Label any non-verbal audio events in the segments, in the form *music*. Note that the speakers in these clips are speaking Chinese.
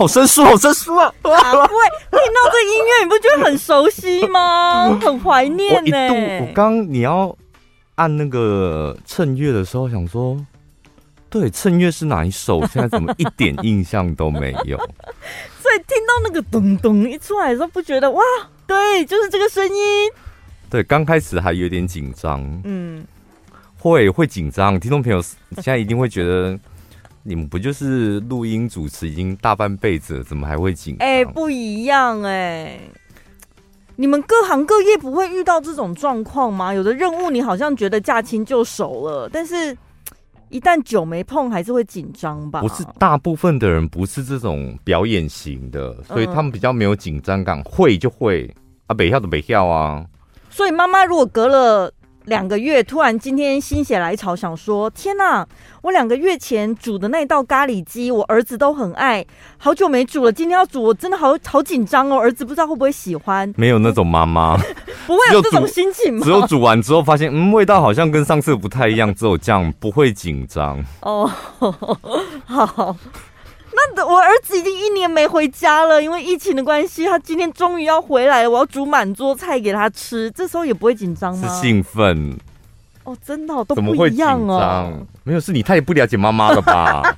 好生疏，好生疏啊！不会听到这音乐，你不觉得很熟悉吗？*laughs* 很怀念呢、欸。我刚你要按那个趁月的时候，想说，对，趁月是哪一首？现在怎么一点印象都没有？*laughs* 所以听到那个咚咚一出来的时候，不觉得哇？对，就是这个声音。对，刚开始还有点紧张，嗯，会会紧张。听众朋友现在一定会觉得，你们不就是录音主持已经大半辈子了，怎么还会紧张？哎，不一样哎、欸！你们各行各业不会遇到这种状况吗？有的任务你好像觉得驾轻就熟了，但是一旦久没碰，还是会紧张吧？不是，大部分的人不是这种表演型的，所以他们比较没有紧张感，会就会啊，北跳的北跳啊。所以妈妈如果隔了两个月，突然今天心血来潮想说：“天哪，我两个月前煮的那道咖喱鸡，我儿子都很爱，好久没煮了，今天要煮，我真的好好紧张哦，儿子不知道会不会喜欢。”没有那种妈妈 *laughs* 不会有这种心情吗？只有煮完之后发现，嗯，味道好像跟上次不太一样，只有这样不会紧张哦。*laughs* 好。那我儿子已经一年没回家了，因为疫情的关系，他今天终于要回来了。我要煮满桌菜给他吃，这时候也不会紧张吗？是兴奋哦，真的、哦、都不一样哦。没有，是你太不了解妈妈了吧？*laughs*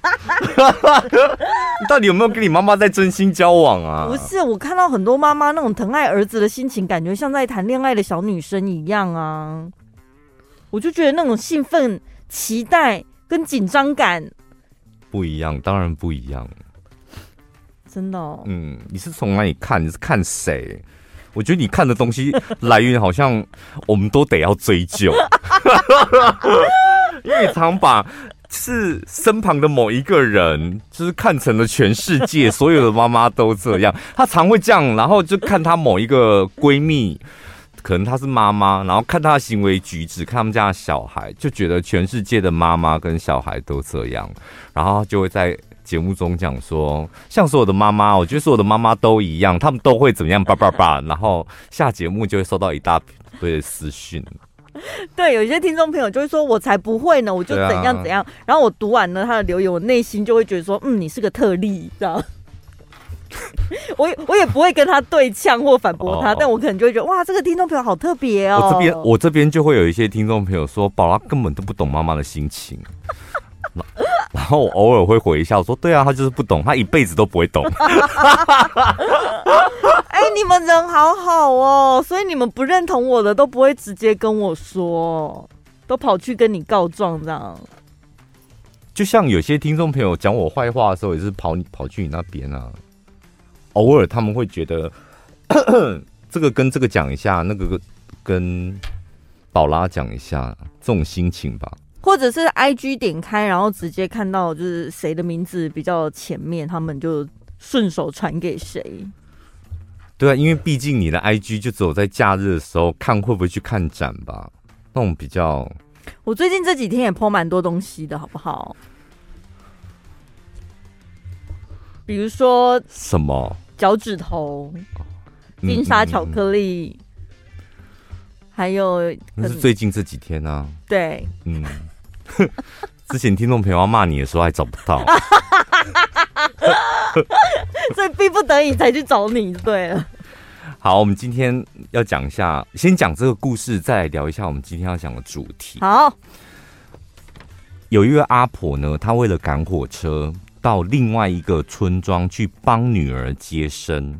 你到底有没有跟你妈妈在真心交往啊？不是，我看到很多妈妈那种疼爱儿子的心情，感觉像在谈恋爱的小女生一样啊。我就觉得那种兴奋、期待跟紧张感。不一样，当然不一样，真的、哦。嗯，你是从哪里看？你是看谁？我觉得你看的东西来源好像我们都得要追究，*laughs* 因为常把是身旁的某一个人，就是看成了全世界所有的妈妈都这样。她常会这样，然后就看她某一个闺蜜。可能她是妈妈，然后看她的行为举止，看他们家的小孩，就觉得全世界的妈妈跟小孩都这样，然后就会在节目中讲说，像所有的妈妈，我觉得所有的妈妈都一样，他们都会怎么样，叭叭叭，然后下节目就会收到一大堆的私讯。对，有一些听众朋友就会说，我才不会呢，我就怎样怎样，啊、然后我读完了他的留言，我内心就会觉得说，嗯，你是个特例，知道。*laughs* 我我也不会跟他对呛或反驳他，哦、但我可能就会觉得哇，这个听众朋友好特别哦。我这边我这边就会有一些听众朋友说，宝拉根本都不懂妈妈的心情，*laughs* 然后我偶尔会回一下，我说对啊，他就是不懂，他一辈子都不会懂。*laughs* 哎、欸，你们人好好哦，所以你们不认同我的都不会直接跟我说，都跑去跟你告状这样。就像有些听众朋友讲我坏话的时候，也是跑你跑去你那边啊。偶尔他们会觉得 *coughs* 这个跟这个讲一下，那个跟宝拉讲一下，这种心情吧。或者是 IG 点开，然后直接看到就是谁的名字比较前面，他们就顺手传给谁。对啊，因为毕竟你的 IG 就只有在假日的时候看，会不会去看展吧？那种比较。我最近这几天也 po 蛮多东西的，好不好？比如说什么？脚趾头、金沙巧克力，还有那是最近这几天啊。对，嗯，*laughs* 之前听众朋友要骂你的时候还找不到，*laughs* 所以逼不得已才去找你。对了，好，我们今天要讲一下，先讲这个故事，再来聊一下我们今天要讲的主题。好，有一位阿婆呢，她为了赶火车。到另外一个村庄去帮女儿接生，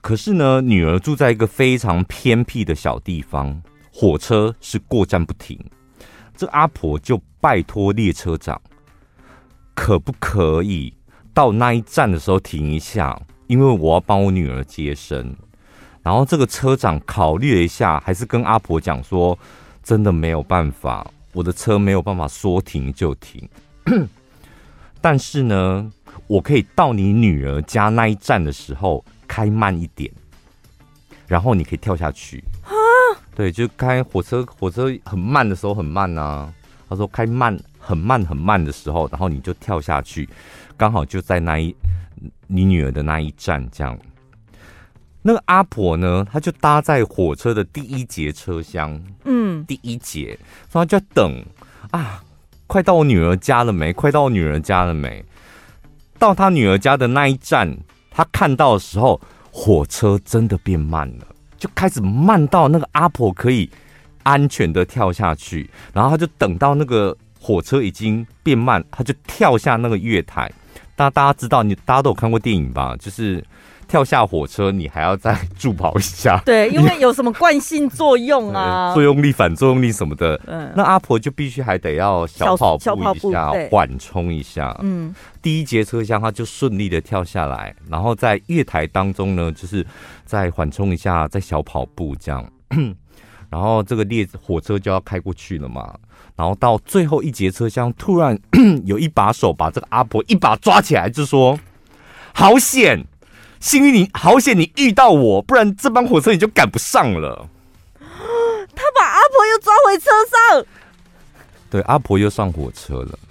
可是呢，女儿住在一个非常偏僻的小地方，火车是过站不停。这阿婆就拜托列车长，可不可以到那一站的时候停一下？因为我要帮我女儿接生。然后这个车长考虑了一下，还是跟阿婆讲说：“真的没有办法，我的车没有办法说停就停。”但是呢，我可以到你女儿家那一站的时候开慢一点，然后你可以跳下去啊。对，就开火车，火车很慢的时候很慢啊。他说开慢，很慢很慢的时候，然后你就跳下去，刚好就在那一你女儿的那一站这样。那个阿婆呢，她就搭在火车的第一节车厢，嗯，第一节，所以她就要等啊。快到我女儿家了没？快到我女儿家了没？到他女儿家的那一站，他看到的时候，火车真的变慢了，就开始慢到那个阿婆可以安全的跳下去，然后他就等到那个火车已经变慢，他就跳下那个月台。大大家知道，你大家都有看过电影吧？就是。跳下火车，你还要再助跑一下。*laughs* 对，因为有什么惯性作用啊，*laughs* 作用力、反作用力什么的。嗯，那阿婆就必须还得要小跑步一下，缓冲一下。嗯，第一节车厢，她就顺利的跳下来，然后在月台当中呢，就是再缓冲一下，再小跑步这样。*clears throat* 然后这个列火车就要开过去了嘛，然后到最后一节车厢，突然 *clears throat* 有一把手把这个阿婆一把抓起来，就说：“好险！”幸运你好险，你遇到我，不然这班火车你就赶不上了。他把阿婆又抓回车上，对，阿婆又上火车了。*laughs*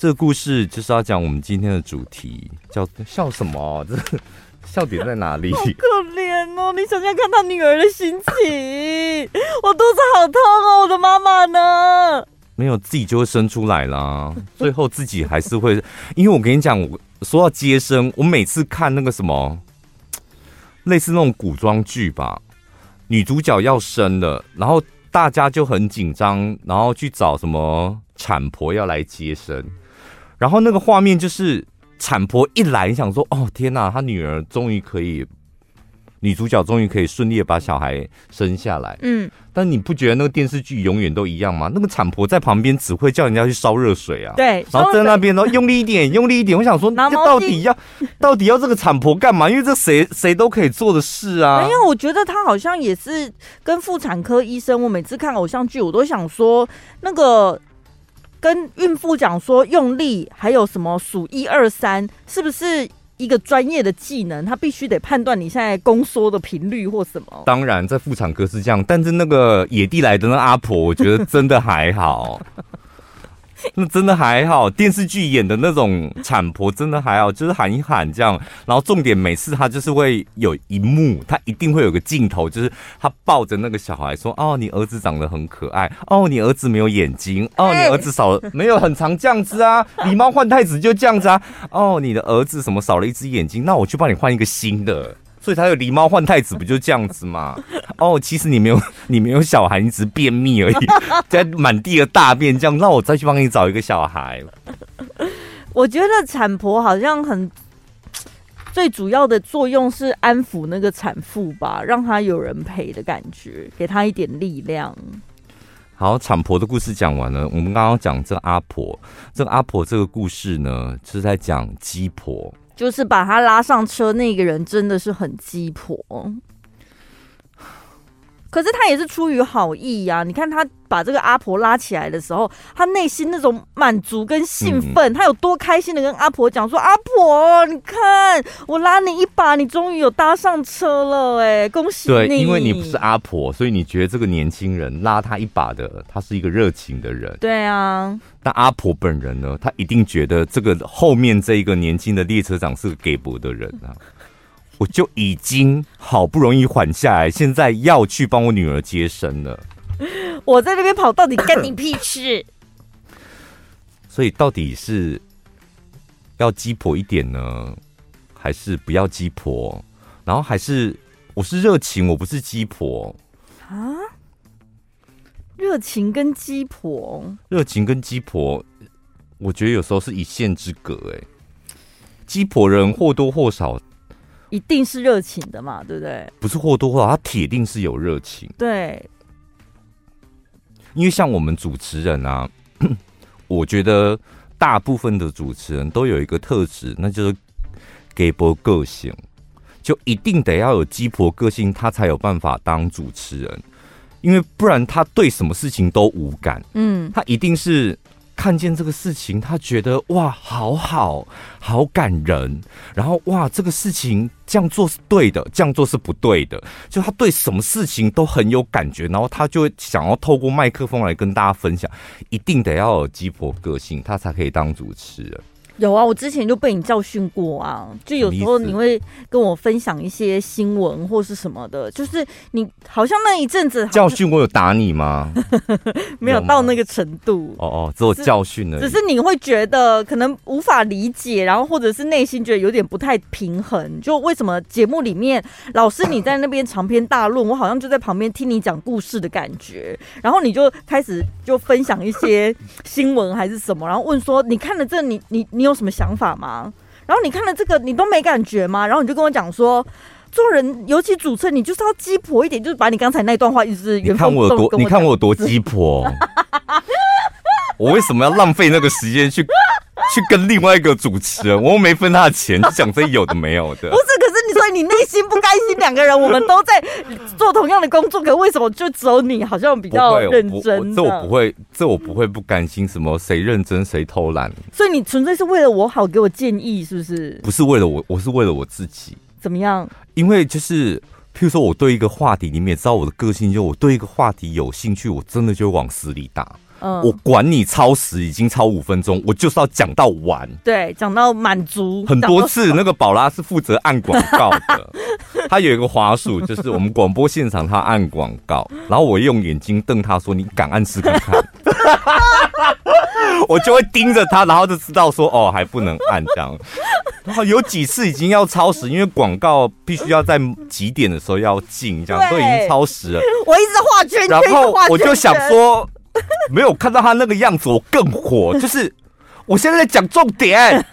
这个故事就是要讲我们今天的主题，叫笑什么？这 *laughs* 笑点在哪里？好可怜哦！你想想看他女儿的心情，我肚子好痛哦，我的妈妈呢？没有自己就会生出来啦，*laughs* 最后自己还是会，因为我跟你讲，我说到接生，我每次看那个什么，类似那种古装剧吧，女主角要生了，然后大家就很紧张，然后去找什么产婆要来接生，然后那个画面就是产婆一来，你想说，哦天哪，她女儿终于可以。女主角终于可以顺利的把小孩生下来，嗯，但你不觉得那个电视剧永远都一样吗？那个产婆在旁边只会叫人家去烧热水啊，对，然后在那边，然后用力一点，*laughs* 用力一点。我想说，这到底要到底要这个产婆干嘛？因为这谁谁都可以做的事啊。因为我觉得他好像也是跟妇产科医生。我每次看偶像剧，我都想说，那个跟孕妇讲说用力，还有什么数一二三，是不是？一个专业的技能，他必须得判断你现在宫缩的频率或什么。当然，在妇产科是这样，但是那个野地来的那阿婆，我觉得真的还好。*laughs* *laughs* 那真的还好，电视剧演的那种产婆真的还好，就是喊一喊这样。然后重点每次他就是会有一幕，他一定会有个镜头，就是他抱着那个小孩说：“哦，你儿子长得很可爱。哦，你儿子没有眼睛。哦，你儿子少 *laughs* 没有很长这样子啊。狸猫换太子就这样子啊。哦，你的儿子什么少了一只眼睛，那我去帮你换一个新的。”所以他有狸猫换太子，不就这样子吗？哦，其实你没有，*laughs* 你没有小孩，你只是便秘而已，*laughs* 在满地的大便这样。那我再去帮你找一个小孩。我觉得产婆好像很最主要的作用是安抚那个产妇吧，让她有人陪的感觉，给她一点力量。好，产婆的故事讲完了。我们刚刚讲这个阿婆，这个阿婆这个故事呢，是在讲鸡婆。就是把他拉上车那个人真的是很鸡婆，可是他也是出于好意呀、啊。你看他把这个阿婆拉起来的时候，他内心那种满足跟兴奋，他有多开心的跟阿婆讲说：“阿婆，你看我拉你一把，你终于有搭上车了，哎，恭喜你！”对，因为你不是阿婆，所以你觉得这个年轻人拉他一把的，他是一个热情的人。对啊。但阿婆本人呢？他一定觉得这个后面这一个年轻的列车长是个给博的人啊！我就已经好不容易缓下来，现在要去帮我女儿接生了。我在那边跑，到底干你屁事？*coughs* 所以到底是要鸡婆一点呢，还是不要鸡婆？然后还是我是热情，我不是鸡婆啊？热情跟鸡婆，热情跟鸡婆，我觉得有时候是一线之隔。哎，鸡婆人或多或少一定是热情的嘛，对不对？不是或多或少，他铁定是有热情。对，因为像我们主持人啊，*clears throat* 我觉得大部分的主持人都有一个特质，那就是鸡婆个性，就一定得要有鸡婆个性，他才有办法当主持人。因为不然，他对什么事情都无感。嗯，他一定是看见这个事情，他觉得哇，好好，好感人。然后哇，这个事情这样做是对的，这样做是不对的。就他对什么事情都很有感觉，然后他就想要透过麦克风来跟大家分享。一定得要有鸡婆个性，他才可以当主持人。有啊，我之前就被你教训过啊，就有时候你会跟我分享一些新闻或是什么的，就是你好像那一阵子教训我有打你吗？*laughs* 没有到那个程度。哦哦，只有教训了。只是你会觉得可能无法理解，然后或者是内心觉得有点不太平衡，就为什么节目里面老师你在那边长篇大论，我好像就在旁边听你讲故事的感觉，然后你就开始就分享一些新闻还是什么，然后问说你看了这你你你。你有什么想法吗？然后你看了这个，你都没感觉吗？然后你就跟我讲说，做人尤其主持人，你就是要鸡婆一点，就是把你刚才那段话一直原封不动跟我讲。你看我多，你看我有多鸡婆。我为什么要浪费那个时间去去跟另外一个主持人？我又没分他的钱，就讲这有的没有的。不是，可是你说你内心不甘心，两个人我们都在做同样的工作，可为什么就只有你好像比较认真？这我不会，这我不会不甘心。什么谁认真谁偷懒？所以你纯粹是为了我好，给我建议是不是？不是为了我，我是为了我自己。怎么样？因为就是，譬如说我对一个话题，你们也知道我的个性，就我对一个话题有兴趣，我真的就往死里打。嗯、我管你超时，已经超五分钟，我就是要讲到完。对，讲到满足。很多次那个宝拉是负责按广告的，*laughs* 他有一个滑鼠，就是我们广播现场他按广告，然后我用眼睛瞪他说：“你敢按试看看？” *laughs* 我就会盯着他，然后就知道说：“哦，还不能按这样。”然后有几次已经要超时，因为广告必须要在几点的时候要进，这样都已经超时了。我一直画圈圈，然后我就想说。没有看到他那个样子，我更火。就是我现在在讲重点。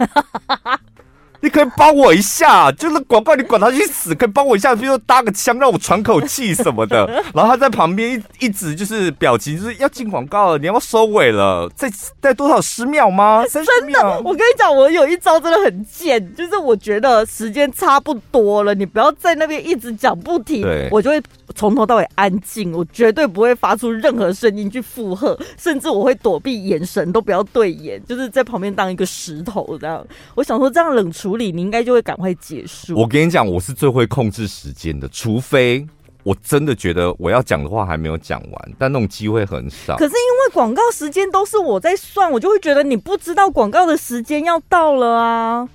你可以帮我一下，就是广告，你管他去死，可以帮我一下，比如说搭个枪让我喘口气什么的。*laughs* 然后他在旁边一一直就是表情，就是要进广告了，你要收尾了，再再多少十秒吗？三十秒？真的，我跟你讲，我有一招真的很贱，就是我觉得时间差不多了，你不要在那边一直讲不停，我就会从头到尾安静，我绝对不会发出任何声音去附和，甚至我会躲避眼神，都不要对眼，就是在旁边当一个石头这样。我想说这样冷处。处理你应该就会赶快结束。我跟你讲，我是最会控制时间的，除非我真的觉得我要讲的话还没有讲完，但那种机会很少。可是因为广告时间都是我在算，我就会觉得你不知道广告的时间要到了啊。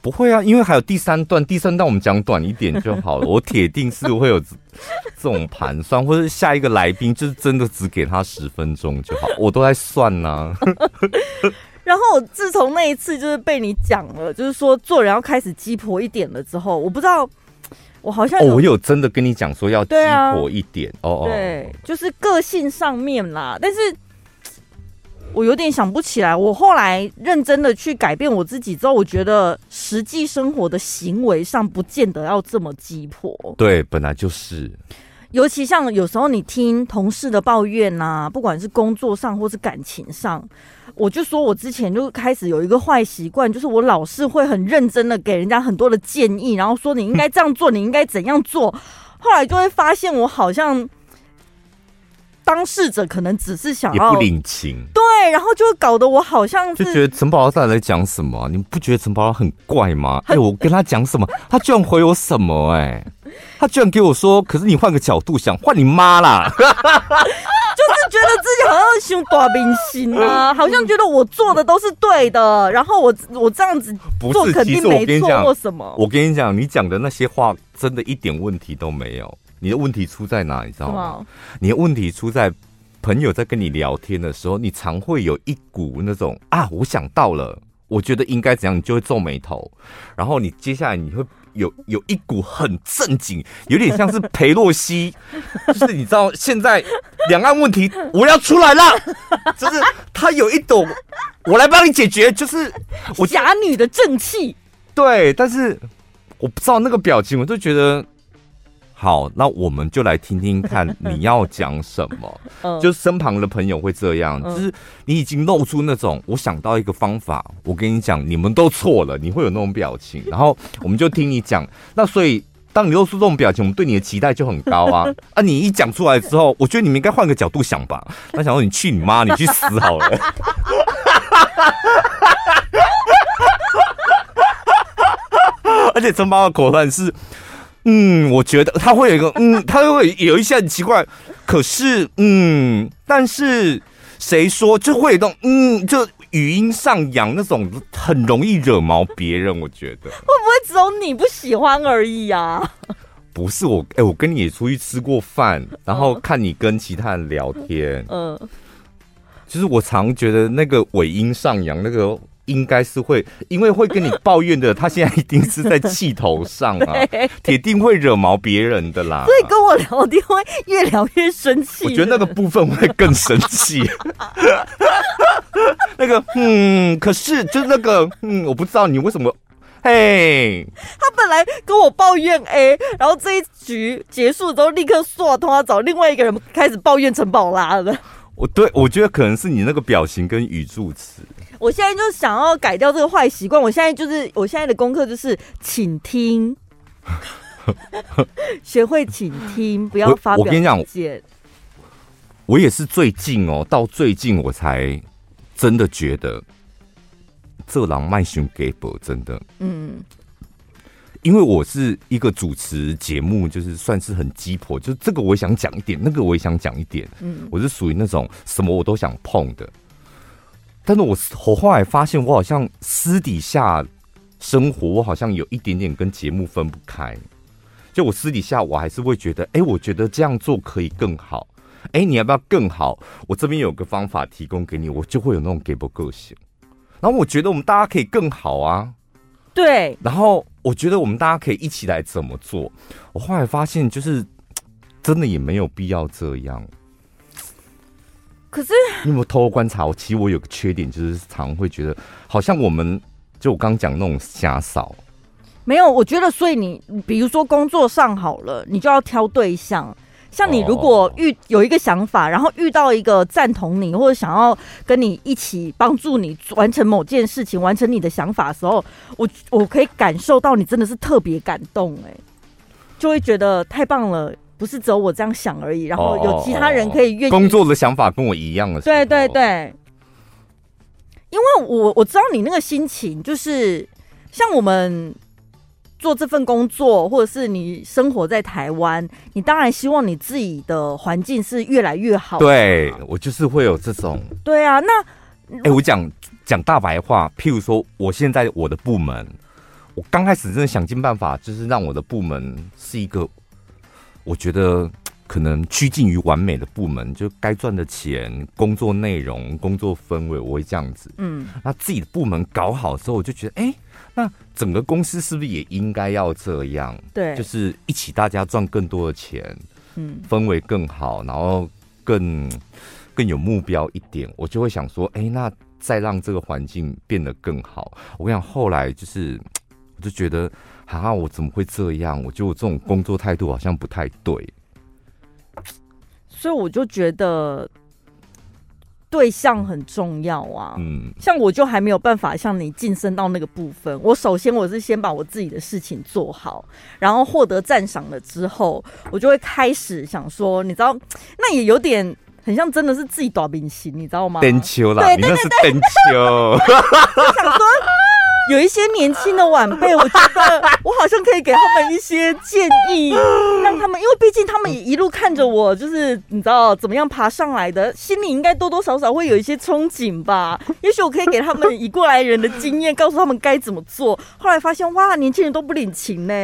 不会啊，因为还有第三段，第三段我们讲短一点就好了。我铁定是会有这种盘算，或者下一个来宾就是真的只给他十分钟就好，我都在算呢、啊。*laughs* 然后我自从那一次就是被你讲了，就是说做人要开始鸡婆一点了之后，我不知道我好像有、哦、我有真的跟你讲说要激婆一点、啊、哦哦，对，就是个性上面啦。但是我有点想不起来，我后来认真的去改变我自己之后，我觉得实际生活的行为上不见得要这么鸡婆。对，本来就是。尤其像有时候你听同事的抱怨呐、啊，不管是工作上或是感情上。我就说，我之前就开始有一个坏习惯，就是我老是会很认真的给人家很多的建议，然后说你应该这样做，你应该怎样做。后来就会发现，我好像当事者可能只是想要也不领情，对，然后就搞得我好像就觉得陈宝拉到底在讲什么？你不觉得陈宝拉很怪吗？哎，我跟他讲什么，*laughs* 他居然回我什么？哎，他居然给我说，可是你换个角度想，换你妈啦。*laughs* 就是觉得自己好像胸大明星啊，*laughs* 好像觉得我做的都是对的，然后我我这样子做肯定没错或什么。我跟你讲，你讲的那些话真的一点问题都没有。你的问题出在哪？你知道吗？你的问题出在朋友在跟你聊天的时候，你常会有一股那种啊，我想到了，我觉得应该怎样，你就会皱眉头，然后你接下来你会。有有一股很正经，有点像是裴洛西，*laughs* 就是你知道现在两岸问题我要出来了，就是他有一种我来帮你解决，就是 *laughs* 我侠女的正气。对，但是我不知道那个表情，我就觉得。好，那我们就来听听看 *laughs* 你要讲什么。*laughs* 嗯，就身旁的朋友会这样，就是你已经露出那种，我想到一个方法，我跟你讲，你们都错了，你会有那种表情，然后我们就听你讲。那所以，当你露出这种表情，我们对你的期待就很高啊。啊，你一讲出来之后，我觉得你们应该换个角度想吧。他想说你去你妈，你去死好了。*laughs* 而且陈宝的口段是。嗯，我觉得他会有一个，*laughs* 嗯，他会有一些很奇怪，可是，嗯，但是谁说就会有一种，嗯，就语音上扬那种很容易惹毛别人，我觉得会不会只有你不喜欢而已啊？不是我，哎、欸，我跟你也出去吃过饭，然后看你跟其他人聊天，嗯，就是我常觉得那个尾音上扬那个。应该是会，因为会跟你抱怨的，他现在一定是在气头上啊，*laughs* 铁定会惹毛别人的啦。所以跟我聊天会越聊越生气。我觉得那个部分会更生气。*laughs* 那个，嗯，可是就那个，嗯，我不知道你为什么，嘿，他本来跟我抱怨 A，然后这一局结束之后，立刻说通话找另外一个人开始抱怨陈宝拉了。我对，我觉得可能是你那个表情跟语助词。我现在就想要改掉这个坏习惯。我现在就是，我现在的功课就是，请听，*laughs* 学会倾听，不要发表意见。我跟你讲，我也是最近哦，到最近我才真的觉得这狼卖熊给博真的，嗯。因为我是一个主持节目，就是算是很鸡婆，就这个我也想讲一点，那个我也想讲一点。嗯，我是属于那种什么我都想碰的。但是我我后来发现，我好像私底下生活，我好像有一点点跟节目分不开。就我私底下，我还是会觉得，哎，我觉得这样做可以更好。哎，你要不要更好？我这边有个方法提供给你，我就会有那种给不个性。然后我觉得我们大家可以更好啊。对。然后。我觉得我们大家可以一起来怎么做？我后来发现，就是 *tsk* 真的也没有必要这样。可是你有没有偷偷观察？我其实我有个缺点，就是常常会觉得好像我们就我刚刚讲那种瞎扫。没有，我觉得所以你比如说工作上好了，你就要挑对象。像你如果遇有一个想法，然后遇到一个赞同你或者想要跟你一起帮助你完成某件事情、完成你的想法的时候，我我可以感受到你真的是特别感动哎，就会觉得太棒了，不是只有我这样想而已，然后有其他人可以愿意工作的想法跟我一样的，对对对，因为我我知道你那个心情，就是像我们。做这份工作，或者是你生活在台湾，你当然希望你自己的环境是越来越好。对，我就是会有这种。对啊，那哎、欸，我讲讲大白话，譬如说，我现在我的部门，我刚开始真的想尽办法，就是让我的部门是一个，我觉得可能趋近于完美的部门，就该赚的钱、工作内容、工作氛围，我会这样子。嗯，那自己的部门搞好之后，我就觉得，哎、欸。那整个公司是不是也应该要这样？对，就是一起大家赚更多的钱，嗯，氛围更好，然后更更有目标一点。我就会想说，哎、欸，那再让这个环境变得更好。我跟你讲，后来就是，我就觉得，啊，我怎么会这样？我觉得我这种工作态度好像不太对，所以我就觉得。对象很重要啊，嗯，像我就还没有办法像你晋升到那个部分。我首先我是先把我自己的事情做好，然后获得赞赏了之后，我就会开始想说，你知道，那也有点很像真的是自己短兵型，你知道吗？登秋啦，对对对，对，登秋。我想说。有一些年轻的晚辈，我觉得我好像可以给他们一些建议，让他们，因为毕竟他们也一路看着我，就是你知道怎么样爬上来的，心里应该多多少少会有一些憧憬吧。也许我可以给他们以过来人的经验，告诉他们该怎么做。后来发现，哇，年轻人都不领情呢。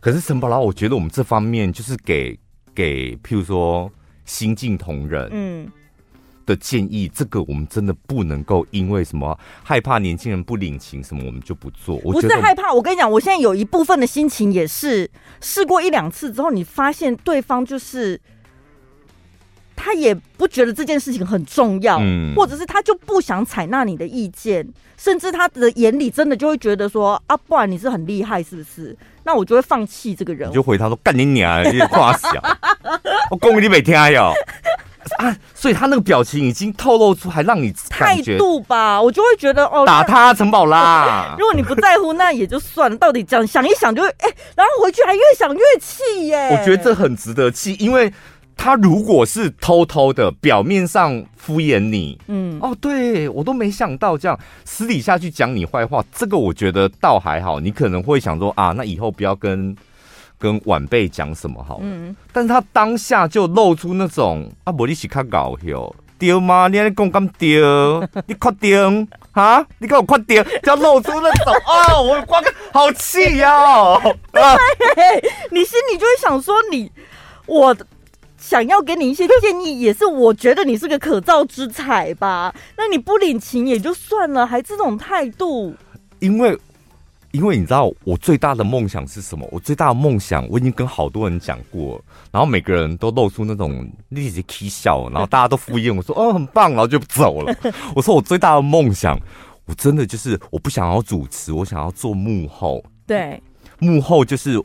可是陈宝拉，我觉得我们这方面就是给给，譬如说新进同仁，嗯。的建议，这个我们真的不能够因为什么害怕年轻人不领情什么，我们就不做。我不是害怕，我跟你讲，我现在有一部分的心情也是试过一两次之后，你发现对方就是他也不觉得这件事情很重要，嗯，或者是他就不想采纳你的意见，甚至他的眼里真的就会觉得说啊，不然你是很厉害是不是？那我就会放弃这个人，你就回他说干你娘，你夸小，*laughs* 我讲你没听哟。啊，所以他那个表情已经透露出，还让你态度吧，我就会觉得哦，打他陈宝拉。*laughs* 如果你不在乎，那也就算了。到底这样想一想，就会哎、欸，然后回去还越想越气耶。我觉得这很值得气，因为他如果是偷偷的，表面上敷衍你，嗯，哦，对我都没想到这样，私底下去讲你坏话，这个我觉得倒还好。你可能会想说啊，那以后不要跟。跟晚辈讲什么好？嗯，但是他当下就露出那种啊，我一起看搞笑，丢吗？你还讲咁丢？*laughs* 你确定？哈？你给我快点，就要露出那种 *laughs* 哦，我光好气呀、你心里就会想说你我。想要给你一些建议，也是我觉得你是个可造之才吧。那你不领情也就算了，还这种态度。因为，因为你知道我最大的梦想是什么？我最大的梦想我已经跟好多人讲过，然后每个人都露出那种立即起笑，然后大家都敷衍我说：“哦，很棒。”然后就走了。*laughs* 我说我最大的梦想，我真的就是我不想要主持，我想要做幕后。对，幕后就是。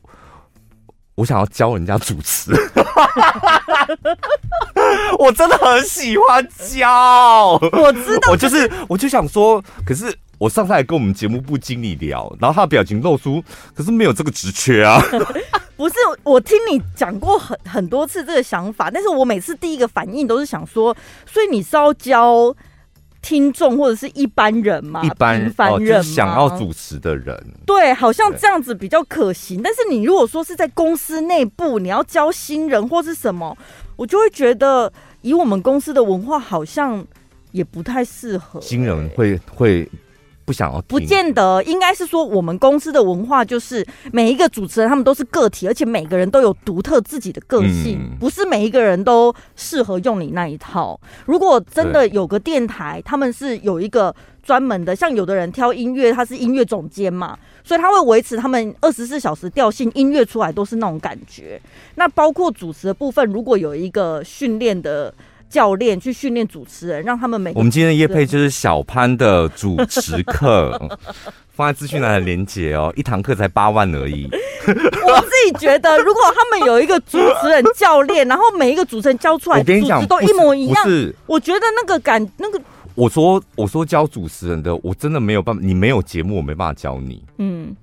我想要教人家主持，*laughs* 我真的很喜欢教。我知道，我就是，我就想说，可是我上次还跟我们节目部经理聊，然后他的表情露出，可是没有这个职缺啊。*laughs* 不是，我听你讲过很很多次这个想法，但是我每次第一个反应都是想说，所以你是要教。听众或者是一般人嘛，一般凡人、哦就是、想要主持的人，对，好像这样子比较可行。但是你如果说是在公司内部，你要教新人或是什么，我就会觉得以我们公司的文化，好像也不太适合、欸。新人会会。不想要，不见得，应该是说我们公司的文化就是每一个主持人他们都是个体，而且每个人都有独特自己的个性，嗯、不是每一个人都适合用你那一套。如果真的有个电台，他们是有一个专门的，像有的人挑音乐，他是音乐总监嘛，所以他会维持他们二十四小时调性，音乐出来都是那种感觉。那包括主持的部分，如果有一个训练的。教练去训练主持人，让他们每。我们今天的业配就是小潘的主持课，*laughs* 放在资讯栏的连接哦，一堂课才八万而已。我自己觉得，如果他们有一个主持人教练，然后每一个主持人教出来，主持都一模一样，是我觉得那个感那个。我说我说教主持人的，我真的没有办法，你没有节目，我没办法教你。嗯，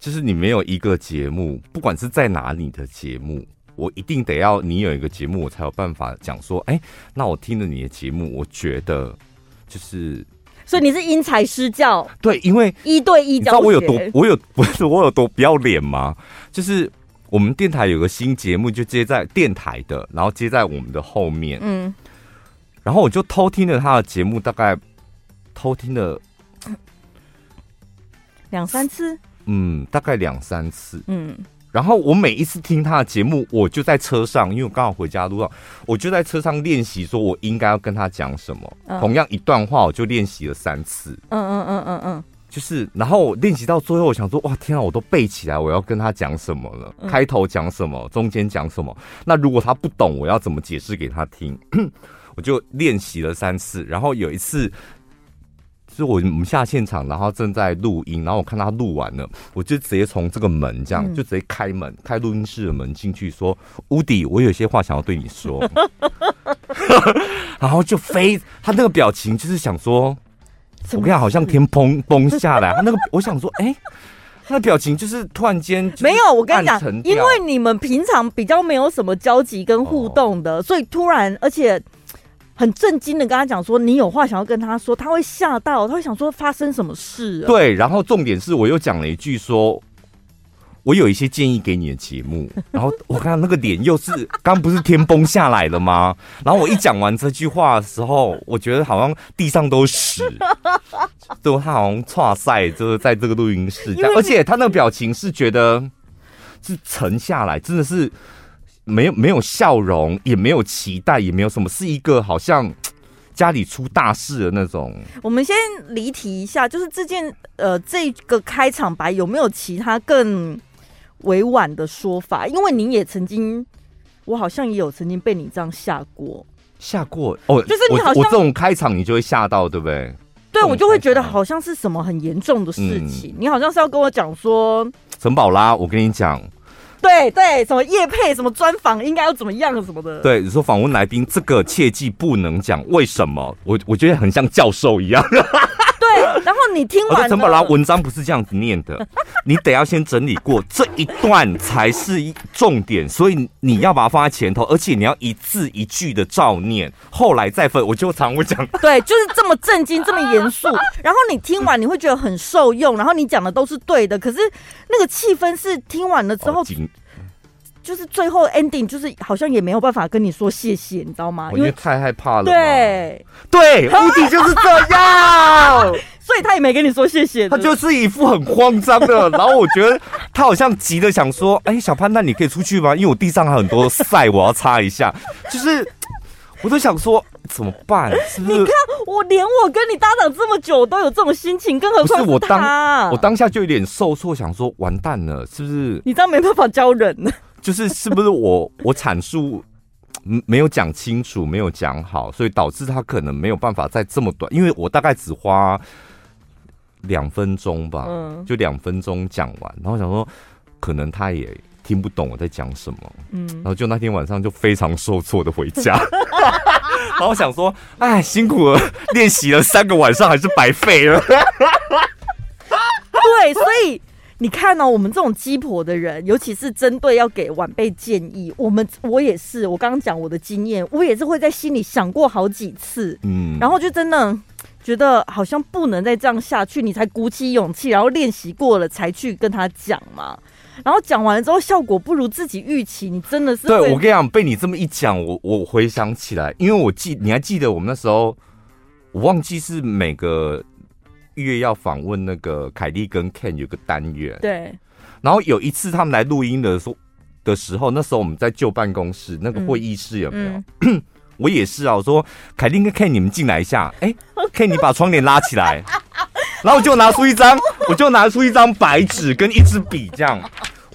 就是你没有一个节目，不管是在哪里的节目。我一定得要你有一个节目，我才有办法讲说，哎、欸，那我听了你的节目，我觉得就是，所以你是因材施教，对，因为一对一教，你知道我有多，我有 *laughs* 不是我有多不要脸吗？就是我们电台有个新节目，就接在电台的，然后接在我们的后面，嗯，然后我就偷听了他的节目，大概偷听了两三次，嗯，大概两三次，嗯。然后我每一次听他的节目，我就在车上，因为我刚好回家路上，我就在车上练习，说我应该要跟他讲什么。嗯、同样一段话，我就练习了三次。嗯嗯嗯嗯嗯，就是，然后我练习到最后，我想说，哇，天啊，我都背起来，我要跟他讲什么了？嗯、开头讲什么？中间讲什么？那如果他不懂，我要怎么解释给他听？*coughs* 我就练习了三次，然后有一次。是我我们下现场，然后正在录音，然后我看他录完了，我就直接从这个门这样，就直接开门，开录音室的门进去，说：“乌迪，我有些话想要对你说。*laughs* ”然后就飞，他那个表情就是想说，我看好像天崩崩下来，他那个我想说，哎，*laughs* 他的表情就是突然间没有。我跟你讲，因为你们平常比较没有什么交集跟互动的，所以突然而且。很震惊的跟他讲说，你有话想要跟他说，他会吓到，他会想说发生什么事啊？对，然后重点是我又讲了一句说，我有一些建议给你的节目，*laughs* 然后我看到那个脸又是刚不是天崩下来了吗？然后我一讲完这句话的时候，我觉得好像地上都是屎，就他好像剉赛，就是在这个录音室，而且他那个表情是觉得是沉下来，真的是。没有没有笑容，也没有期待，也没有什么，是一个好像 *tsk* 家里出大事的那种。我们先离题一下，就是这件呃这个开场白有没有其他更委婉的说法？因为您也曾经，我好像也有曾经被你这样吓过，吓过哦，就是你好像我，我这种开场你就会吓到，对不对？对，我就会觉得好像是什么很严重的事情。嗯，你好像是要跟我讲说，陈宝拉，我跟你讲。对对，什么叶配，什么专访，应该要怎么样什么的。对，你说访问来宾，这个切记不能讲。为什么？我我觉得很像教授一样。你听完陈宝拉文章不是这样子念的，*laughs* 你得要先整理过这一段才是一重点，所以你要把它放在前头，而且你要一字一句的照念，后来再分。我就常会讲，*laughs* 对，就是 *laughs* 这么震惊，这么严肃。然后你听完你会觉得很受用，然后你讲的都是对的，可是那个气氛是听完了之后。就是最后 ending 就是好像也没有办法跟你说谢谢，你知道吗？因为太害怕了。对对，目的就是这样，所以他也没跟你说谢谢。他就是一副很慌张的，*laughs* 然后我觉得他好像急的想说：“哎，小潘，那你可以出去吗？因为我地上还有很多晒，我要擦一下。”就是，我都想说怎么办？是不是？你看我连我跟你搭档这么久都有这种心情，更何况是我当我当下就有点受挫，想说完蛋了，是不是？你这样没办法教人呢。就是是不是我 *laughs* 我阐述没有讲清楚，没有讲好，所以导致他可能没有办法在这么短，因为我大概只花两分钟吧，嗯，就两分钟讲完，然后想说可能他也听不懂我在讲什么，嗯，然后就那天晚上就非常受挫的回家，*laughs* 然后我想说，哎，辛苦了，练习了三个晚上还是白费了，对，所以。你看哦，我们这种鸡婆的人，尤其是针对要给晚辈建议，我们我也是，我刚刚讲我的经验，我也是会在心里想过好几次，嗯，然后就真的觉得好像不能再这样下去，你才鼓起勇气，然后练习过了才去跟他讲嘛，然后讲完了之后效果不如自己预期，你真的是对，我跟你讲，被你这么一讲，我我回想起来，因为我记你还记得我们那时候，我忘记是每个。月要访问那个凯莉跟 Ken 有个单元，对。然后有一次他们来录音的时候的时候，那时候我们在旧办公室那个会议室有没有？嗯嗯、*coughs* *coughs* *coughs* 我也是啊，我说凯莉跟 Ken 你们进来一下，哎，*laughs* Ken 你把窗帘拉起来，然后我就拿出一张，*laughs* 我就拿出一张白纸跟一支笔这样。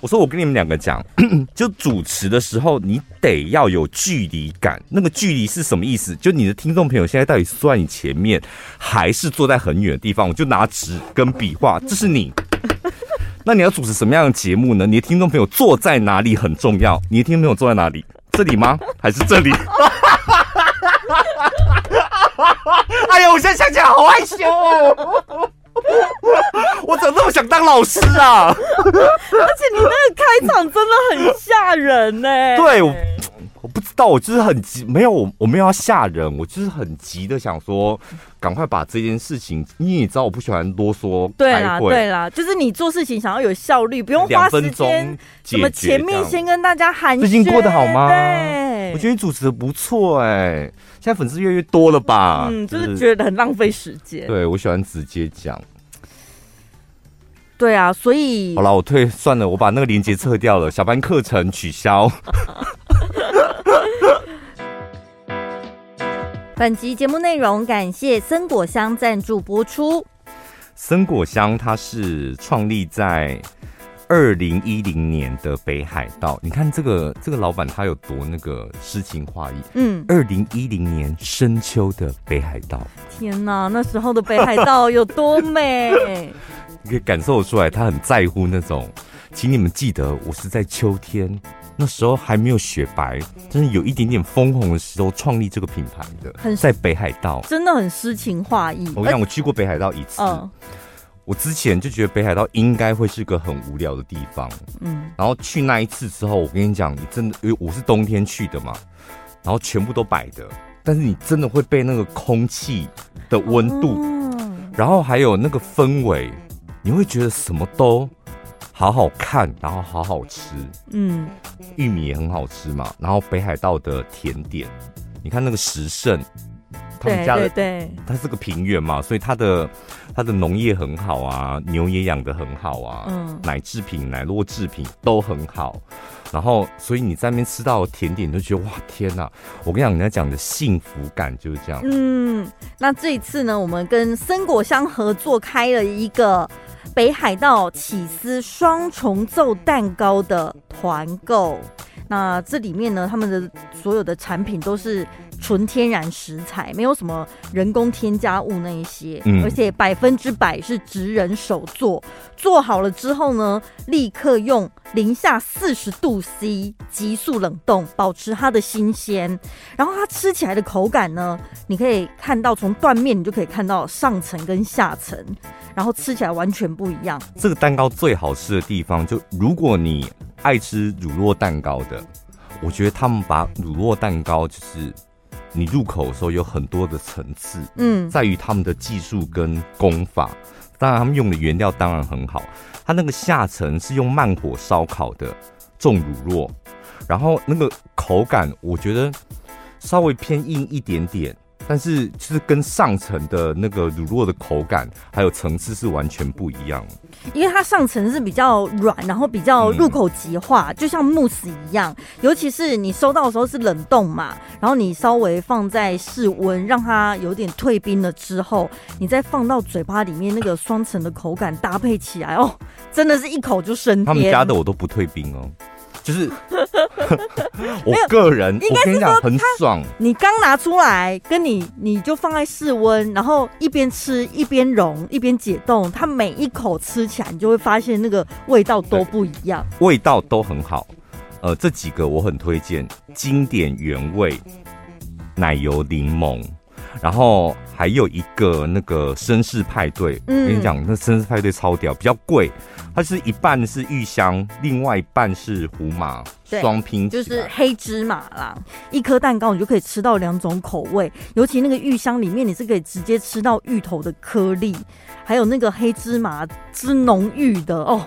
我说我跟你们两个讲，*clears throat* 就主持的时候，你得要有距离感。那个距离是什么意思？就你的听众朋友现在到底坐在你前面，还是坐在很远的地方？我就拿纸跟笔画，这是你。*laughs* 那你要主持什么样的节目呢？你的听众朋友坐在哪里很重要。你的听众朋友坐在哪里？这里吗？还是这里？*laughs* 哎呀，我现在想起来好害羞哦。*laughs* 我怎么那么想当老师啊？而且你那个开场真的很吓人呢、欸。对，我，我不知道，我就是很急，没有，我没有要吓人，我就是很急的想说，赶快把这件事情，因为你知道我不喜欢啰嗦。对啦，对啦，就是你做事情想要有效率，不用花时间。什么前面先跟大家寒暄。最近过得好吗？对，我觉得你主持的不错哎、欸，现在粉丝越来越多了吧？嗯，就是觉得很浪费时间。对，我喜欢直接讲。对啊，所以好了，我退算了，我把那个链接撤掉了，小班课程取消。*laughs* 本集节目内容感谢森果香赞助播出。森果香它是创立在二零一零年的北海道，你看这个这个老板他有多那个诗情画意。嗯，二零一零年深秋的北海道，天哪，那时候的北海道有多美。*laughs* 你可以感受出来，他很在乎那种。请你们记得，我是在秋天，那时候还没有雪白，真是有一点点枫红的时候创立这个品牌的。很在北海道，真的很诗情画意。我跟你讲，我去过北海道一次。嗯。我之前就觉得北海道应该会是个很无聊的地方。嗯。然后去那一次之后，我跟你讲，你真的，因为我是冬天去的嘛，然后全部都白的，但是你真的会被那个空气的温度，嗯，然后还有那个氛围。你会觉得什么都好好看，然后好好吃，嗯，玉米也很好吃嘛。然后北海道的甜点，你看那个食胜，他们家的，对，对，对，它是个平原嘛，所以它的它的农业很好啊，牛也养得很好啊，嗯，奶制品、奶酪制品都很好。然后，所以你在那边吃到甜点，你就觉得哇，天哪！我跟你讲，人家讲的幸福感就是这样。嗯，那这一次呢，我们跟森果香合作开了一个。北海道起司双重奏蛋糕的团购，那这里面呢，他们的所有的产品都是纯天然食材，没有什么人工添加物那一些，嗯，而且百分之百是职人手做，做好了之后呢，立刻用零下四十度 C 急速冷冻，保持它的新鲜。然后它吃起来的口感呢，你可以看到从断面你就可以看到上层跟下层。然后吃起来完全不一样。这个蛋糕最好吃的地方，就如果你爱吃乳酪蛋糕的，我觉得他们把乳酪蛋糕就是你入口的时候有很多的层次，嗯，在于他们的技术跟功法。当然，他们用的原料当然很好。它那个下层是用慢火烧烤的重乳酪，然后那个口感，我觉得稍微偏硬一点点。但是就是跟上层的那个乳酪的口感还有层次是完全不一样，因为它上层是比较软，然后比较入口即化，嗯、就像慕斯一样。尤其是你收到的时候是冷冻嘛，然后你稍微放在室温，让它有点退冰了之后，你再放到嘴巴里面，那个双层的口感搭配起来哦，真的是一口就升天。他们家的我都不退冰哦。就是 *laughs* 我个人，我跟你讲很爽。你刚拿出来，跟你你就放在室温，然后一边吃一边融一边解冻，它每一口吃起来，你就会发现那个味道都不一样，味道都很好。呃，这几个我很推荐，经典原味奶油柠檬。然后还有一个那个绅士派对，嗯、我跟你讲，那绅士派对超屌，比较贵，它是一半是芋香，另外一半是胡麻，双拼，就是黑芝麻啦。一颗蛋糕你就可以吃到两种口味，尤其那个芋香里面你是可以直接吃到芋头的颗粒，还有那个黑芝麻之浓郁的哦。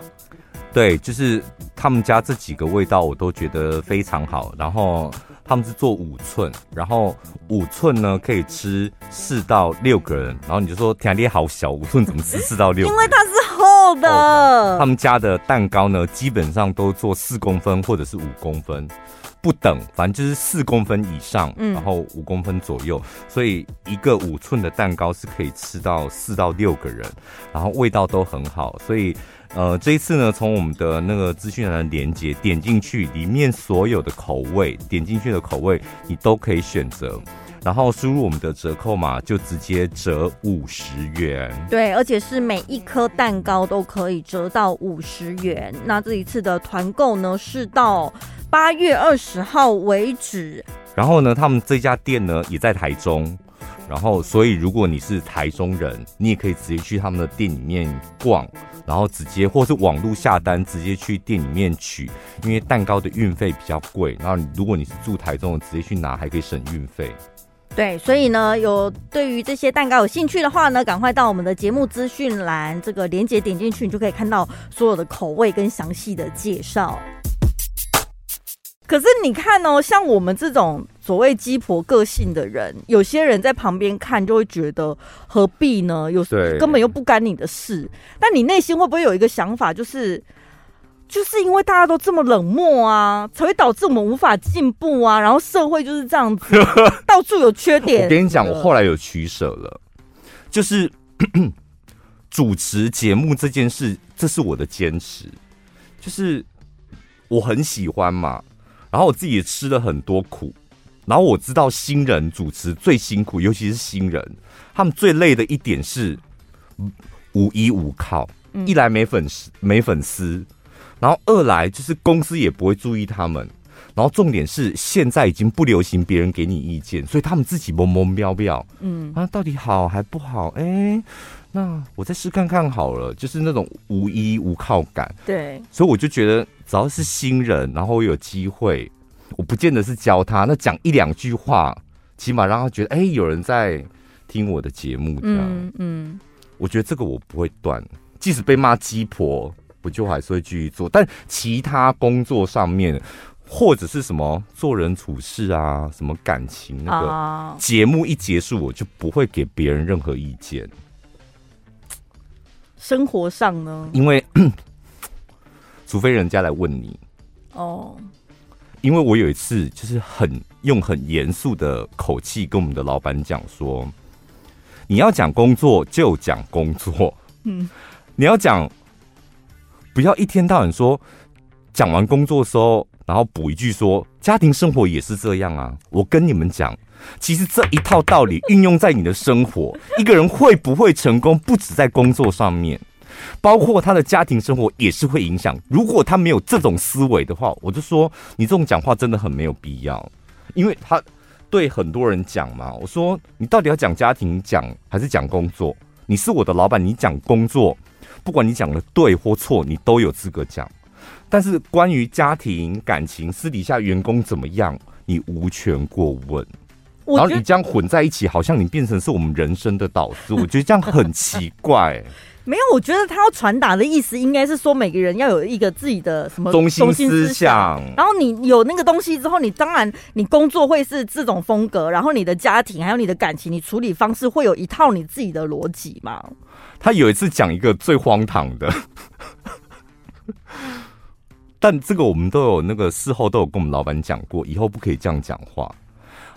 对，就是他们家这几个味道我都觉得非常好，然后。他们是做五寸，然后五寸呢可以吃四到六个人，然后你就说天啊，好小，五寸怎么吃四到六？因为它是厚的。哦。他们家的蛋糕呢，基本上都做四公分或者是五公分不等，反正就是四公分以上，然后五公分左右，所以一个五寸的蛋糕是可以吃到四到六个人，然后味道都很好，所以。呃，这一次呢，从我们的那个资讯栏的连接点进去，里面所有的口味点进去的口味你都可以选择，然后输入我们的折扣码就直接折五十元。对，而且是每一颗蛋糕都可以折到五十元。那这一次的团购呢，是到八月二十号为止。然后呢，他们这家店呢也在台中。然后，所以如果你是台中人，你也可以直接去他们的店里面逛，然后直接或是网络下单，直接去店里面取，因为蛋糕的运费比较贵。然后，如果你是住台中的，直接去拿还可以省运费。对，所以呢，有对于这些蛋糕有兴趣的话呢，赶快到我们的节目资讯栏这个连接点进去，你就可以看到所有的口味跟详细的介绍。可是你看哦，像我们这种所谓鸡婆个性的人，有些人在旁边看就会觉得何必呢？有根本又不干你的事。但你内心会不会有一个想法，就是就是因为大家都这么冷漠啊，才会导致我们无法进步啊？然后社会就是这样子，*laughs* 到处有缺点。我跟你讲，我后来有取舍了，就是 *coughs* 主持节目这件事，这是我的坚持，就是我很喜欢嘛。然后我自己也吃了很多苦，然后我知道新人主持最辛苦，尤其是新人，他们最累的一点是无依无靠，一来没粉丝没粉丝，然后二来就是公司也不会注意他们，然后重点是现在已经不流行别人给你意见，所以他们自己懵懵飙飙，嗯。啊，到底好还不好？哎，那我再试看看好了，就是那种无依无靠感，对，所以我就觉得。只要是新人，然后我有机会，我不见得是教他，那讲一两句话，起码让他觉得，哎、欸，有人在听我的节目，这样，嗯，嗯，我觉得这个我不会断，即使被骂鸡婆，我就还是会继续做。但其他工作上面，或者是什么做人处事啊，什么感情，那个节目一结束，我就不会给别人任何意见。生活上呢？因为。*coughs* 除非人家来问你哦，因为我有一次就是很用很严肃的口气跟我们的老板讲说，你要讲工作就讲工作，嗯，你要讲不要一天到晚说讲完工作的时候，然后补一句说家庭生活也是这样啊。我跟你们讲，其实这一套道理运用在你的生活，*laughs* 一个人会不会成功，不止在工作上面。包括他的家庭生活也是会影响。如果他没有这种思维的话，我就说你这种讲话真的很没有必要。因为他对很多人讲嘛，我说你到底要讲家庭讲还是讲工作？你是我的老板，你讲工作，不管你讲的对或错，你都有资格讲。但是关于家庭感情、私底下员工怎么样，你无权过问。然后你这样混在一起，好像你变成是我们人生的导师，我觉得这样很奇怪。*laughs* 没有，我觉得他要传达的意思应该是说，每个人要有一个自己的什么中心思想。然后你有那个东西之后，你当然你工作会是这种风格，然后你的家庭还有你的感情，你处理方式会有一套你自己的逻辑嘛。他有一次讲一个最荒唐的，*laughs* 但这个我们都有那个事后都有跟我们老板讲过，以后不可以这样讲话。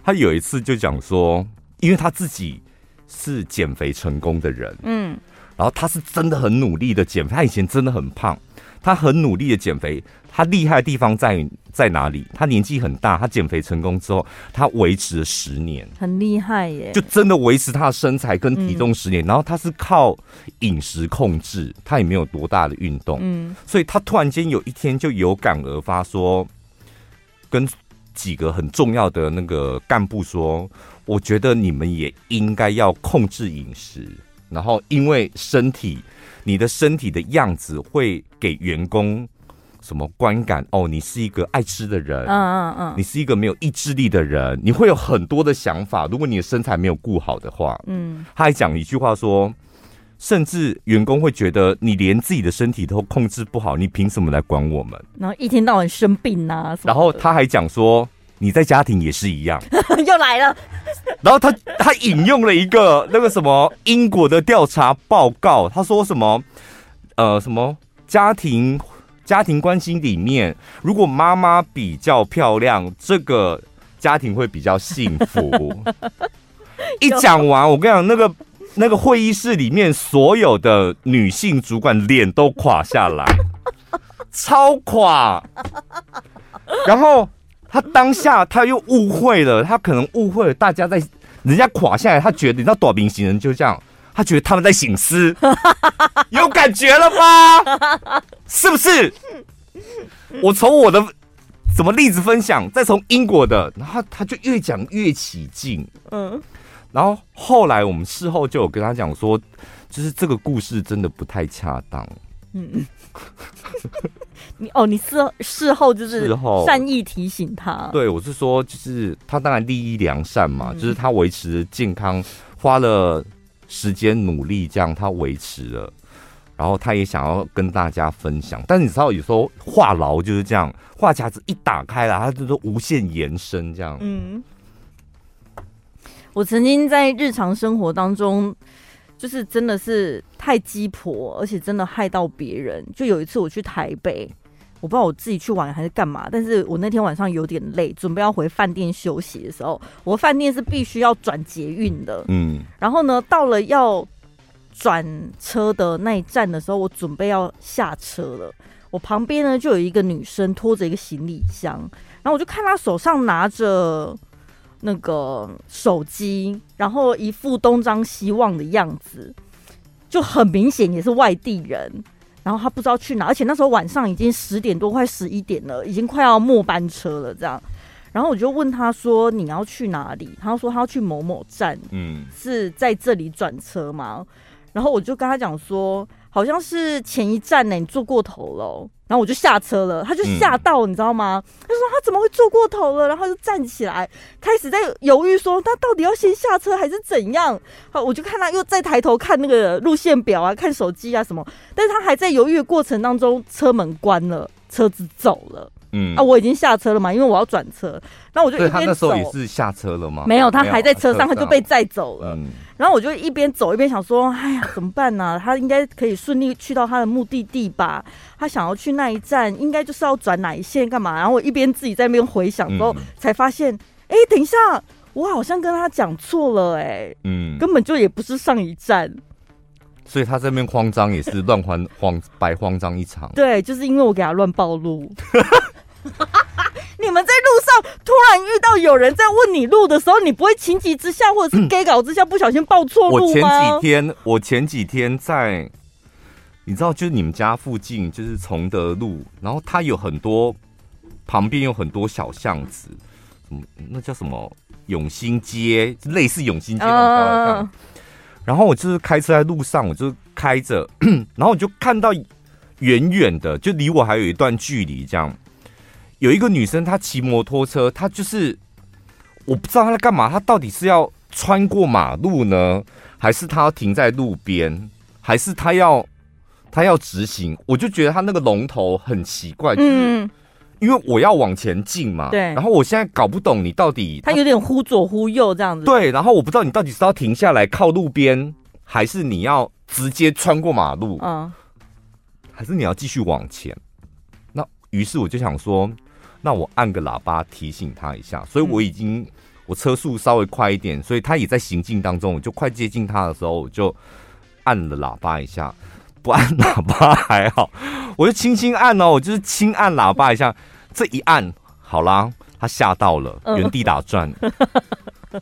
他有一次就讲说，因为他自己是减肥成功的人，嗯。然后他是真的很努力的减肥，他以前真的很胖，他很努力的减肥。他厉害的地方在在哪里？他年纪很大，他减肥成功之后，他维持了十年，很厉害耶！就真的维持他的身材跟体重十年。嗯、然后他是靠饮食控制，他也没有多大的运动，嗯，所以他突然间有一天就有感而发说，跟几个很重要的那个干部说，我觉得你们也应该要控制饮食。然后，因为身体，你的身体的样子会给员工什么观感？哦，你是一个爱吃的人，嗯嗯嗯，你是一个没有意志力的人，你会有很多的想法。如果你的身材没有顾好的话，嗯，他还讲一句话说，甚至员工会觉得你连自己的身体都控制不好，你凭什么来管我们？然后一天到晚生病啊，然后他还讲说。你在家庭也是一样，*laughs* 又来了。*laughs* 然后他他引用了一个那个什么英国的调查报告，他说什么呃什么家庭家庭关系里面，如果妈妈比较漂亮，这个家庭会比较幸福。*laughs* 一讲完，我跟你讲，那个那个会议室里面所有的女性主管脸都垮下来，*laughs* 超垮。然后。他当下他又误会了，他可能误会了大家在人家垮下来，他觉得你知道短兵行人就这样，他觉得他们在醒思，*laughs* 有感觉了吗？是不是？我从我的什么例子分享，再从英国的，然后他就越讲越起劲，嗯，然后后来我们事后就有跟他讲说，就是这个故事真的不太恰当，嗯。你哦，你事事后就是善意提醒他。对，我是说，就是他当然利益良善嘛，嗯、就是他维持健康，花了时间努力，这样他维持了，然后他也想要跟大家分享。但你知道，有时候话痨就是这样，话匣子一打开了，他就是无限延伸这样。嗯，我曾经在日常生活当中。就是真的是太鸡婆，而且真的害到别人。就有一次我去台北，我不知道我自己去玩还是干嘛，但是我那天晚上有点累，准备要回饭店休息的时候，我饭店是必须要转捷运的，嗯，然后呢，到了要转车的那一站的时候，我准备要下车了，我旁边呢就有一个女生拖着一个行李箱，然后我就看她手上拿着。那个手机，然后一副东张西望的样子，就很明显也是外地人。然后他不知道去哪，而且那时候晚上已经十点多，快十一点了，已经快要末班车了。这样，然后我就问他说：“你要去哪里？”他说：“他要去某某站，嗯，是在这里转车吗？”然后我就跟他讲说。好像是前一站呢，你坐过头了，然后我就下车了，他就吓到，你知道吗？他说他怎么会坐过头了，然后就站起来，开始在犹豫说他到底要先下车还是怎样？好，我就看他又再抬头看那个路线表啊，看手机啊什么，但是他还在犹豫的过程当中，车门关了，车子走了。嗯啊，我已经下车了嘛，因为我要转车，那我就一边走。他那时候也是下车了吗？没有，他还在车上，他就被载走了。嗯，然后我就一边走一边想说，哎呀，怎么办呢、啊？他应该可以顺利去到他的目的地吧？他想要去那一站，应该就是要转哪一线干嘛？然后我一边自己在那边回想之后，才发现，哎、欸，等一下，我好像跟他讲错了、欸，哎，嗯，根本就也不是上一站。所以他这边慌张也是乱 *laughs* 慌慌白慌张一场。对，就是因为我给他乱暴露。*laughs* *laughs* 你们在路上突然遇到有人在问你路的时候，你不会情急之下或者是 gay 搞之下不小心报错路吗？我前几天，我前几天在，你知道，就是你们家附近，就是崇德路，然后它有很多旁边有很多小巷子，什么那叫什么永兴街，类似永兴街那种。然后我就是开车在路上，我就开着，然后我就看到远远的，就离我还有一段距离，这样。有一个女生，她骑摩托车，她就是我不知道她在干嘛，她到底是要穿过马路呢，还是她要停在路边？还是她要她要直行？我就觉得她那个龙头很奇怪，就是、嗯，因为我要往前进嘛，对。然后我现在搞不懂你到底她有点忽左忽右这样子，对。然后我不知道你到底是要停下来靠路边，还是你要直接穿过马路，嗯，还是你要继续往前？那于是我就想说，那我按个喇叭提醒他一下，所以我已经。嗯我车速稍微快一点，所以他也在行进当中。我就快接近他的时候，我就按了喇叭一下。不按喇叭还好，我就轻轻按哦，我就是轻按喇叭一下。这一按，好啦，他吓到了，原地打转，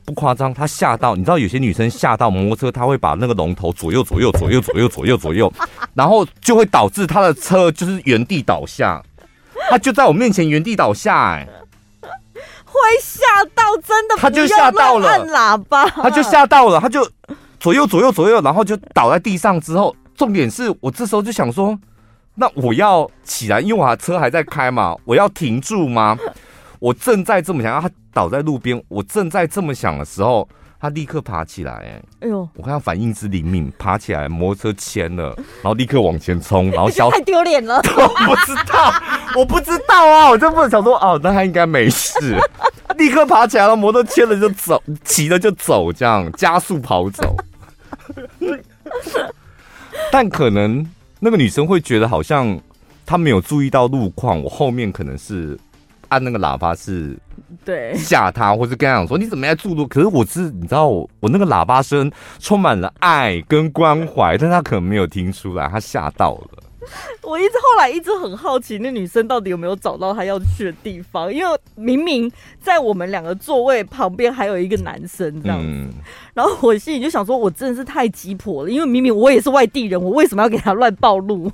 不夸张，他吓到。你知道有些女生吓到摩托车，她会把那个龙头左右左右左右左右左右左右，然后就会导致她的车就是原地倒下。他就在我面前原地倒下，哎。会吓到，真的，他就吓到了，按喇叭，他就吓到了，他就左右左右左右，然后就倒在地上。之后，重点是我这时候就想说，那我要起来，因为我的车还在开嘛，*laughs* 我要停住吗？我正在这么想，他倒在路边，我正在这么想的时候。他立刻爬起来，哎，哎呦！我看他反应之灵敏，爬起来，摩托车牵了，然后立刻往前冲，*laughs* 然后消太丢脸了，*laughs* 我不知道，我不知道啊，我就不能想说，哦，那他应该没事，*laughs* 立刻爬起来了，摩托牵了就走，骑了就走，这样加速跑走。但可能那个女生会觉得好像她没有注意到路况，我后面可能是按那个喇叭是。对，吓他，或是跟他讲说你怎么在注入？可是我是你知道我，我那个喇叭声充满了爱跟关怀，但他可能没有听出来，他吓到了。我一直后来一直很好奇，那女生到底有没有找到她要去的地方？因为明明在我们两个座位旁边还有一个男生这样子，嗯、然后我心里就想说，我真的是太鸡婆了，因为明明我也是外地人，我为什么要给他乱暴露？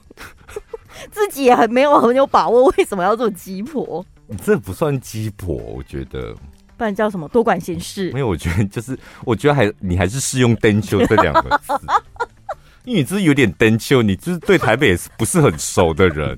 *laughs* 自己也很没有很有把握，为什么要这么鸡婆？你这不算鸡婆，我觉得。不然叫什么？多管闲事。没有，我觉得就是，我觉得还你还是适用“灯秋”这两个字，*laughs* 因为你就是有点灯秋，你就是对台北也是不是很熟的人。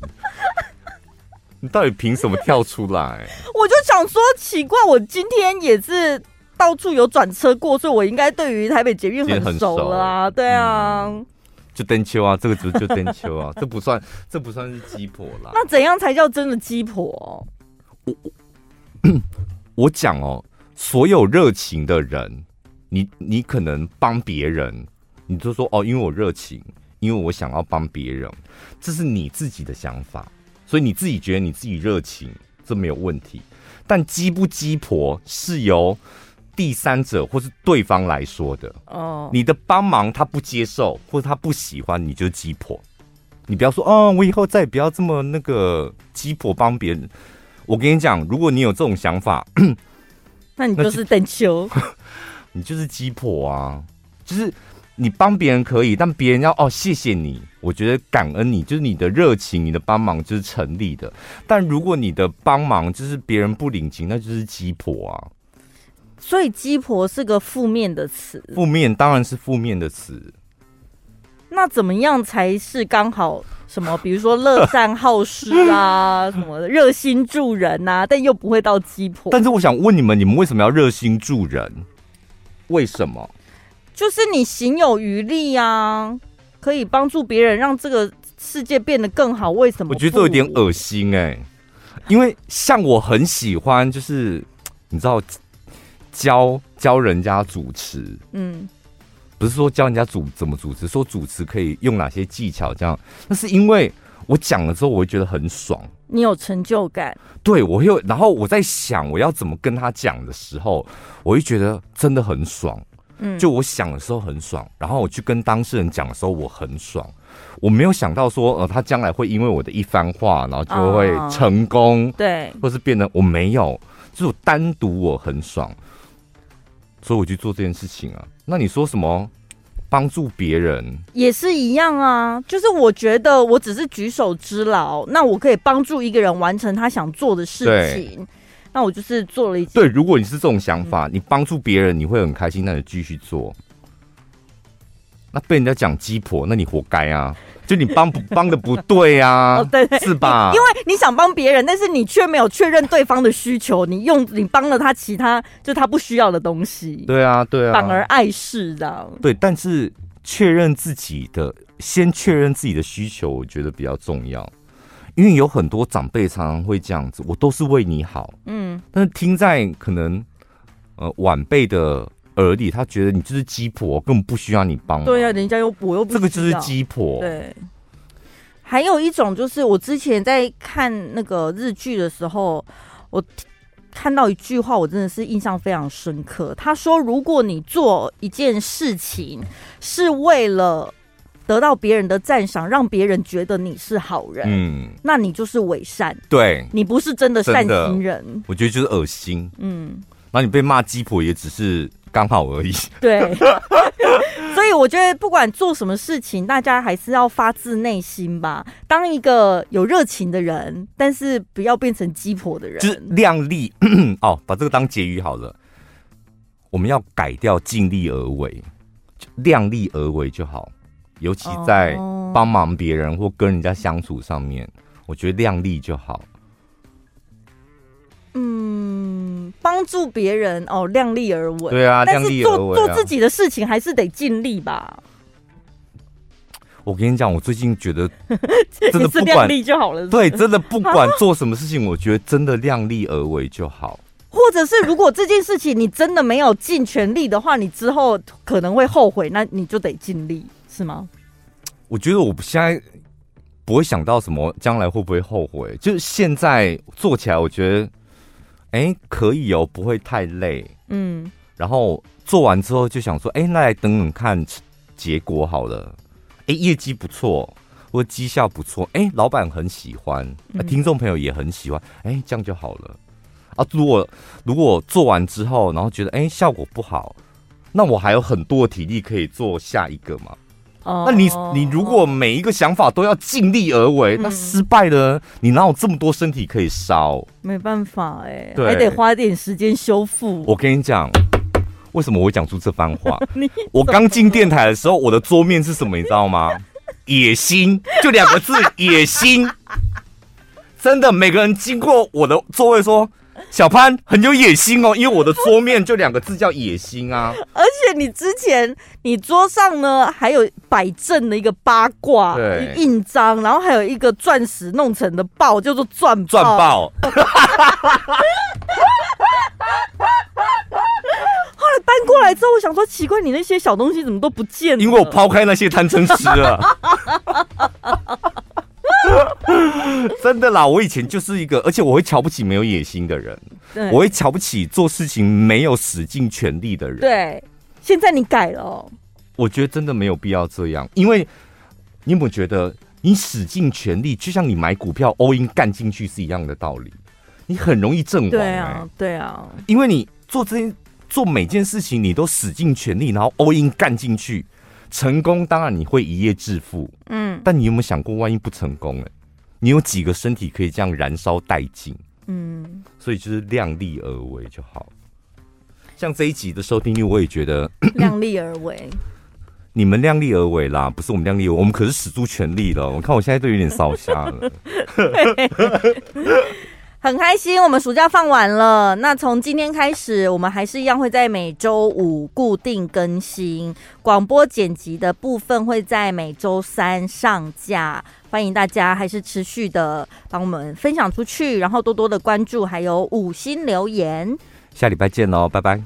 你到底凭什么跳出来？我就想说，奇怪，我今天也是到处有转车过，所以我应该对于台北捷运很熟了啊。对啊。嗯就灯秋啊，这个就就灯秋啊，这不算，这不算是鸡婆啦。那怎样才叫真的鸡婆？我 *coughs* 我讲哦，所有热情的人，你你可能帮别人，你就说哦，因为我热情，因为我想要帮别人，这是你自己的想法，所以你自己觉得你自己热情，这没有问题。但鸡不鸡婆是由。第三者或是对方来说的哦，你的帮忙他不接受或者他不喜欢，你就鸡婆。你不要说哦，我以后再也不要这么那个鸡婆帮别人。我跟你讲，如果你有这种想法，*coughs* 那你就是等球，*laughs* 你就是鸡婆啊！就是你帮别人可以，但别人要哦谢谢你，我觉得感恩你，就是你的热情，你的帮忙就是成立的。但如果你的帮忙就是别人不领情，那就是鸡婆啊！所以“鸡婆”是个负面的词，负面当然是负面的词。那怎么样才是刚好？什么？比如说乐善好施啊，*laughs* 什么热心助人啊，但又不会到鸡婆。但是我想问你们，你们为什么要热心助人？为什么？就是你行有余力啊，可以帮助别人，让这个世界变得更好。为什么？我觉得这有点恶心哎、欸，因为像我很喜欢，就是你知道。教教人家主持，嗯，不是说教人家主怎么主持，说主持可以用哪些技巧，这样，那是因为我讲了之后，我会觉得很爽，你有成就感，对我又，然后我在想我要怎么跟他讲的时候，我会觉得真的很爽，嗯，就我想的时候很爽，然后我去跟当事人讲的时候我很爽，我没有想到说呃他将来会因为我的一番话，然后就会成功，哦、对，或是变得我没有，就是单独我很爽。所以我去做这件事情啊，那你说什么帮助别人也是一样啊？就是我觉得我只是举手之劳，那我可以帮助一个人完成他想做的事情，那我就是做了一件。对，如果你是这种想法，嗯、你帮助别人你会很开心，那你继续做。那被人家讲鸡婆，那你活该啊！就你帮不 *laughs* 帮的不对啊，哦、对，对，是吧？因为你想帮别人，但是你却没有确认对方的需求，你用你帮了他其他就他不需要的东西。对啊，对啊，反而碍事这样。对，但是确认自己的先确认自己的需求，我觉得比较重要。因为有很多长辈常常会这样子，我都是为你好，嗯，但是听在可能呃晚辈的耳里，他觉得你就是鸡婆，根本不需要你帮。对呀、啊，人家又我又不，这个就是鸡婆。对。还有一种就是，我之前在看那个日剧的时候，我看到一句话，我真的是印象非常深刻。他说：“如果你做一件事情是为了……”得到别人的赞赏，让别人觉得你是好人，嗯，那你就是伪善，对，你不是真的善心人。我觉得就是恶心，嗯，那你被骂鸡婆也只是刚好而已，对。*laughs* 所以我觉得不管做什么事情，大家还是要发自内心吧，当一个有热情的人，但是不要变成鸡婆的人，就是量力 *coughs* 哦，把这个当结语好了。我们要改掉尽力而为，量力而为就好。尤其在帮忙别人或跟人家相处上面，我觉得量力就好。嗯，帮助别人哦，量力而为。对啊，但是做做做自己的事情还是得尽力吧。*laughs* 我跟你讲，我最近觉得 *laughs* 真的不管量力就好了。对，真的不管做什么事情，我觉得真的量力而为就好。*laughs* 或者是如果这件事情你真的没有尽全力的话，你之后可能会后悔，那你就得尽力。是吗？我觉得我现在不会想到什么将来会不会后悔，就是现在做起来，我觉得哎、欸、可以哦，不会太累，嗯。然后做完之后就想说，哎、欸，那来等等看结果好了，哎、欸，业绩不错，或绩效不错，哎、欸，老板很喜欢，听众朋友也很喜欢，哎、欸，这样就好了。啊，如果如果做完之后，然后觉得哎、欸、效果不好，那我还有很多体力可以做下一个嘛。哦，那你你如果每一个想法都要尽力而为，嗯、那失败的你哪有这么多身体可以烧？没办法哎，对，还得花点时间修复。我跟你讲，为什么我会讲出这番话？*laughs* 我刚进电台的时候，我的桌面是什么？你知道吗？*laughs* 野心，就两个字，野心。真的，每个人经过我的座位说。小潘很有野心哦，因为我的桌面就两个字叫野心啊。而且你之前你桌上呢还有摆正的一个八卦印章，然后还有一个钻石弄成的豹，叫做钻钻豹。*laughs* 后来搬过来之后，我想说奇怪，你那些小东西怎么都不见了？因为我抛开那些贪嗔痴了。*laughs* 真的啦，我以前就是一个，而且我会瞧不起没有野心的人，对我会瞧不起做事情没有使尽全力的人。对，现在你改了哦。我觉得真的没有必要这样，因为你有没有觉得，你使尽全力，就像你买股票 all in 干进去是一样的道理，你很容易阵亡。对啊，对啊，因为你做这件做每件事情，你都使尽全力，然后 all in 干进去。成功当然你会一夜致富，嗯，但你有没有想过，万一不成功呢？你有几个身体可以这样燃烧殆尽？嗯，所以就是量力而为就好。像这一集的收听率，我也觉得 *coughs* 量力而为。*coughs* 你们量力而为啦，不是我们量力而为，我们可是使出全力了。我看我现在都有点烧瞎了。很开心，我们暑假放完了。那从今天开始，我们还是一样会在每周五固定更新广播剪辑的部分，会在每周三上架。欢迎大家还是持续的帮我们分享出去，然后多多的关注，还有五星留言。下礼拜见喽，拜拜。